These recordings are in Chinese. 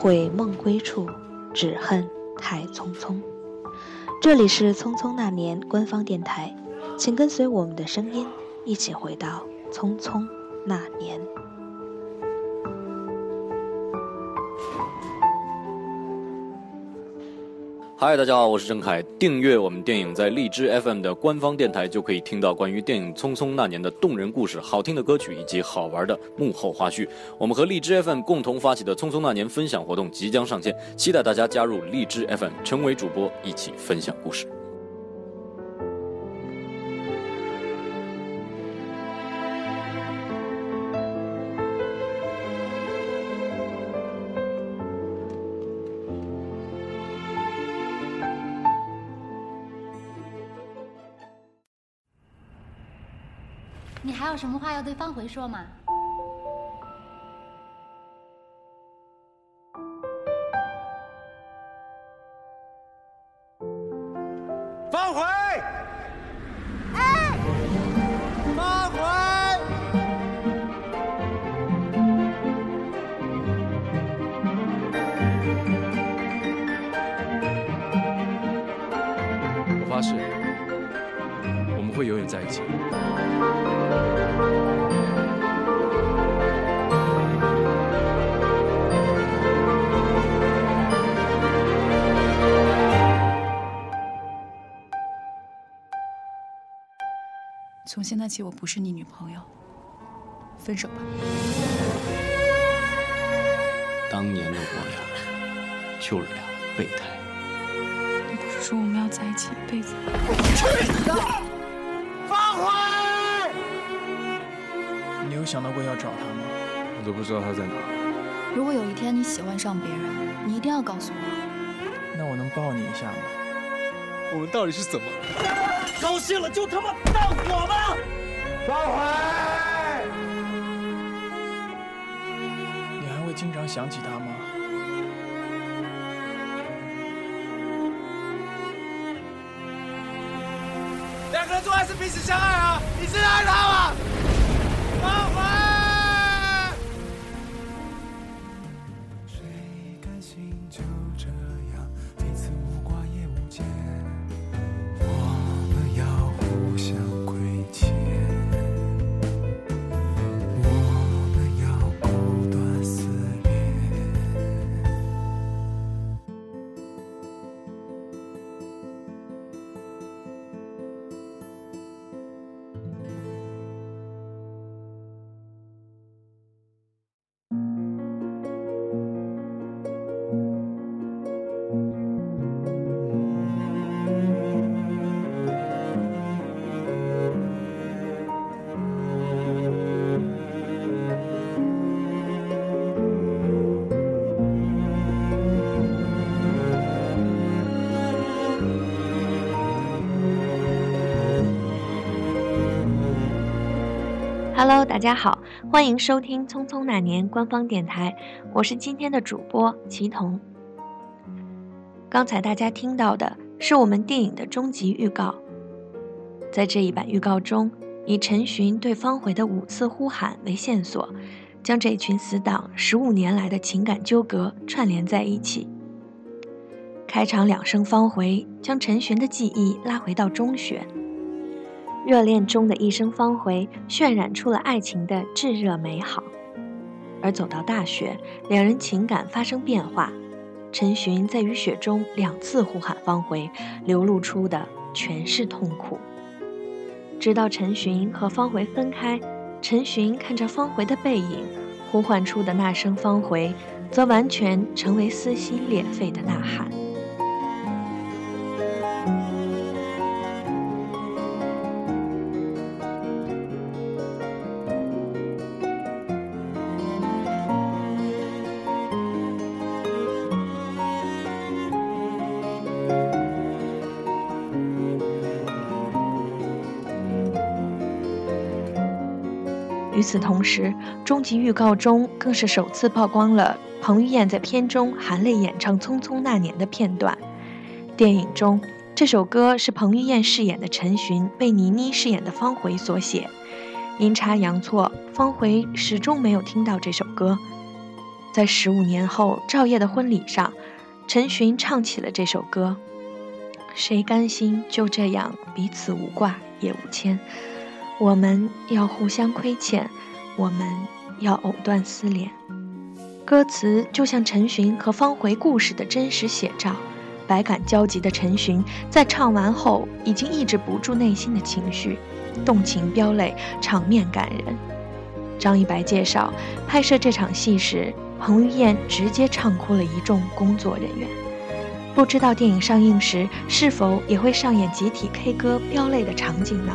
悔梦归处，只恨太匆匆。这里是《匆匆那年》官方电台，请跟随我们的声音，一起回到匆匆那年。嗨，大家好，我是郑凯。订阅我们电影，在荔枝 FM 的官方电台，就可以听到关于电影《匆匆那年》的动人故事、好听的歌曲以及好玩的幕后花絮。我们和荔枝 FM 共同发起的《匆匆那年》分享活动即将上线，期待大家加入荔枝 FM，成为主播，一起分享故事。还有什么话要对方回说吗？方回！哎！方回！我发誓，我们会永远在一起。从现在起，我不是你女朋友，分手吧。当年的我呀，就是俩备胎。你不是说我们要在一起一辈子？去你的！方回！你有想到过要找他吗？我都不知道他在哪。如果有一天你喜欢上别人，你一定要告诉我。那我能抱你一下吗？我们到底是怎么？高兴了就他妈大火吧！方回！你还会经常想起他吗？两个人做爱是彼此相爱啊！你是爱他吗？方回！Hello，大家好，欢迎收听《匆匆那年》官方电台，我是今天的主播齐彤。刚才大家听到的是我们电影的终极预告，在这一版预告中，以陈寻对方回的五次呼喊为线索，将这群死党十五年来的情感纠葛串联在一起。开场两声方回，将陈寻的记忆拉回到中学。热恋中的一声方回，渲染出了爱情的炙热美好。而走到大学，两人情感发生变化。陈寻在雨雪中两次呼喊方回，流露出的全是痛苦。直到陈寻和方回分开，陈寻看着方回的背影，呼唤出的那声方回，则完全成为撕心裂肺的呐喊。与此同时，终极预告中更是首次曝光了彭于晏在片中含泪演唱《匆匆那年》的片段。电影中，这首歌是彭于晏饰演的陈寻为倪妮饰演的方回所写。阴差阳错，方回始终没有听到这首歌。在十五年后赵烨的婚礼上，陈寻唱起了这首歌。谁甘心就这样彼此无挂也无牵？我们要互相亏欠，我们要藕断丝连。歌词就像陈寻和方茴故事的真实写照。百感交集的陈寻在唱完后，已经抑制不住内心的情绪，动情飙泪，场面感人。张一白介绍，拍摄这场戏时，彭于晏直接唱哭了一众工作人员。不知道电影上映时是否也会上演集体 K 歌飙泪的场景呢？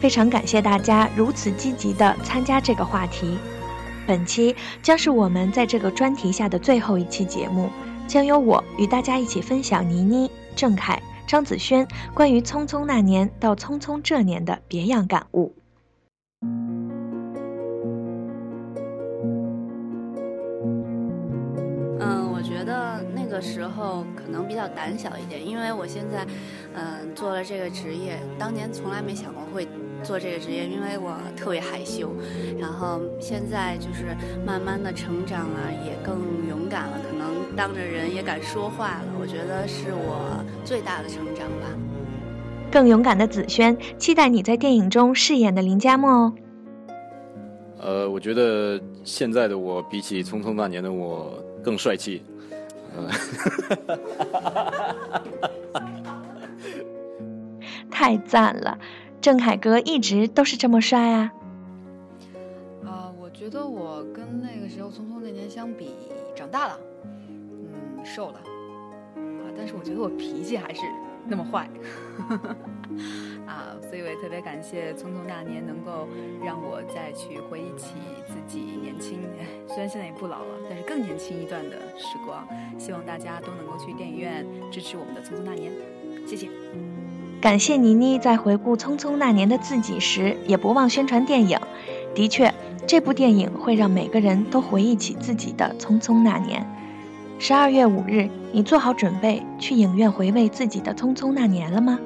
非常感谢大家如此积极的参加这个话题。本期将是我们在这个专题下的最后一期节目，将由我与大家一起分享倪妮、郑恺、张子萱关于匆匆那年到匆匆这年的别样感悟。我觉得那个时候可能比较胆小一点，因为我现在，嗯，做了这个职业，当年从来没想过会做这个职业，因为我特别害羞。然后现在就是慢慢的成长了，也更勇敢了，可能当着人也敢说话了。我觉得是我最大的成长吧。更勇敢的子轩，期待你在电影中饰演的林佳木哦。呃，我觉得现在的我比起《匆匆那年》的我更帅气。太赞了，郑恺哥一直都是这么帅啊！啊，我觉得我跟那个时候匆匆那年相比，长大了，嗯，瘦了，啊，但是我觉得我脾气还是那么坏。啊，所以我也特别感谢《匆匆那年》能够让我再去回忆起自己年轻，虽然现在也不老了，但是更年轻一段的时光。希望大家都能够去电影院支持我们的《匆匆那年》，谢谢。感谢倪妮在回顾《匆匆那年》的自己时，也不忘宣传电影。的确，这部电影会让每个人都回忆起自己的《匆匆那年》。十二月五日，你做好准备去影院回味自己的《匆匆那年》了吗？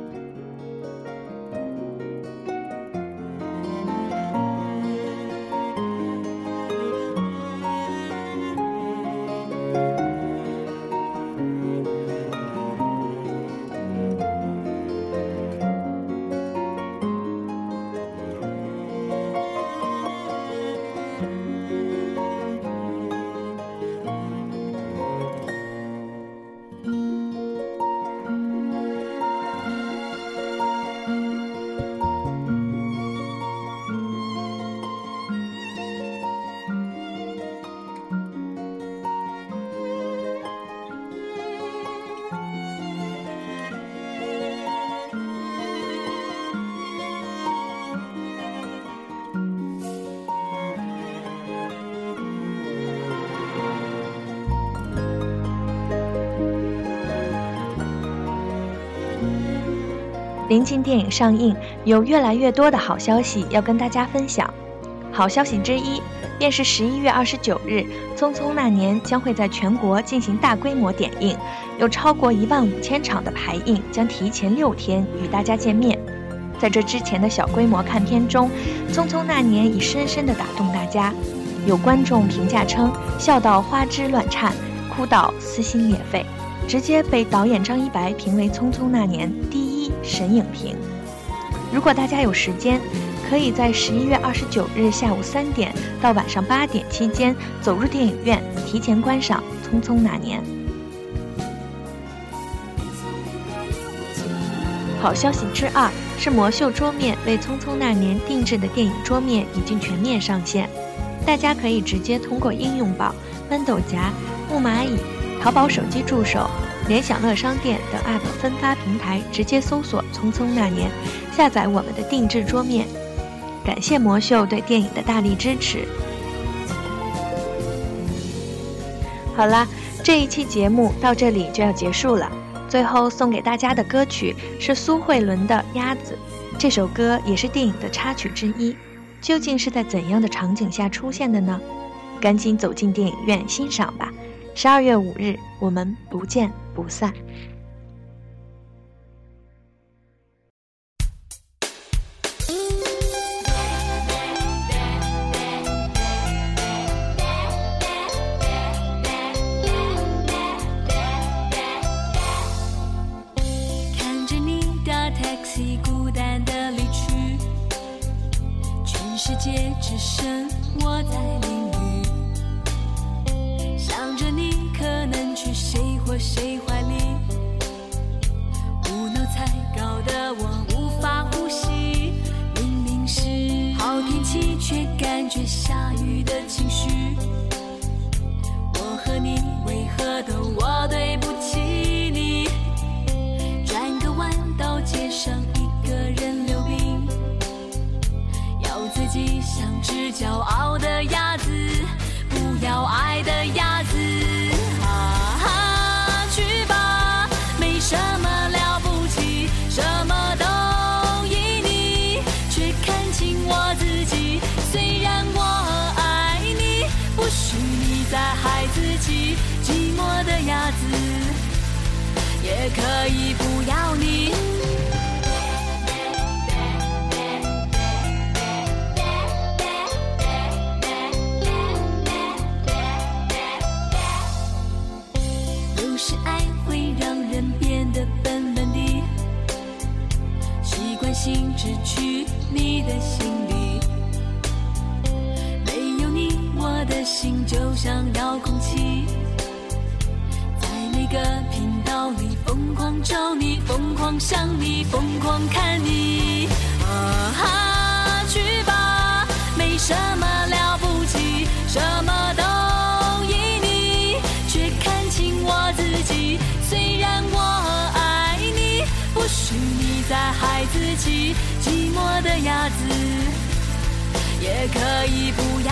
临近电影上映，有越来越多的好消息要跟大家分享。好消息之一，便是十一月二十九日，《匆匆那年》将会在全国进行大规模点映，有超过一万五千场的排映将提前六天与大家见面。在这之前的小规模看片中，《匆匆那年》已深深地打动大家。有观众评价称，笑到花枝乱颤，哭到撕心裂肺，直接被导演张一白评为《匆匆那年》第一。神影评。如果大家有时间，可以在十一月二十九日下午三点到晚上八点期间走入电影院，提前观赏《匆匆那年》。好消息之二是魔秀桌面为《匆匆那年》定制的电影桌面已经全面上线，大家可以直接通过应用宝、豌豆荚、木蚂蚁、淘宝手机助手、联想乐商店等 App 分发平台直接搜索《匆匆那年》，下载我们的定制桌面。感谢魔秀对电影的大力支持。好啦，这一期节目到这里就要结束了。最后送给大家的歌曲是苏慧伦的《鸭子》，这首歌也是电影的插曲之一。究竟是在怎样的场景下出现的呢？赶紧走进电影院欣赏吧！十二月五日我们不见不散。看着你的 taxi 孤单的离去全世界只剩我在淋雨谁或谁怀里，胡闹才搞得我无法呼吸。明明是好天气，却感觉下雨的情绪。我和你为何都我对不寂寞的鸭子也可以不要你。有时爱会让人变得笨笨的习惯性只去你的心里。的心就像遥控器，在每个频道里疯狂找你，疯狂想你，疯狂看你。啊哈，去吧，没什么了不起，什么都依你，却看清我自己。虽然我爱你，不许你再害自己。寂寞的鸭子也可以不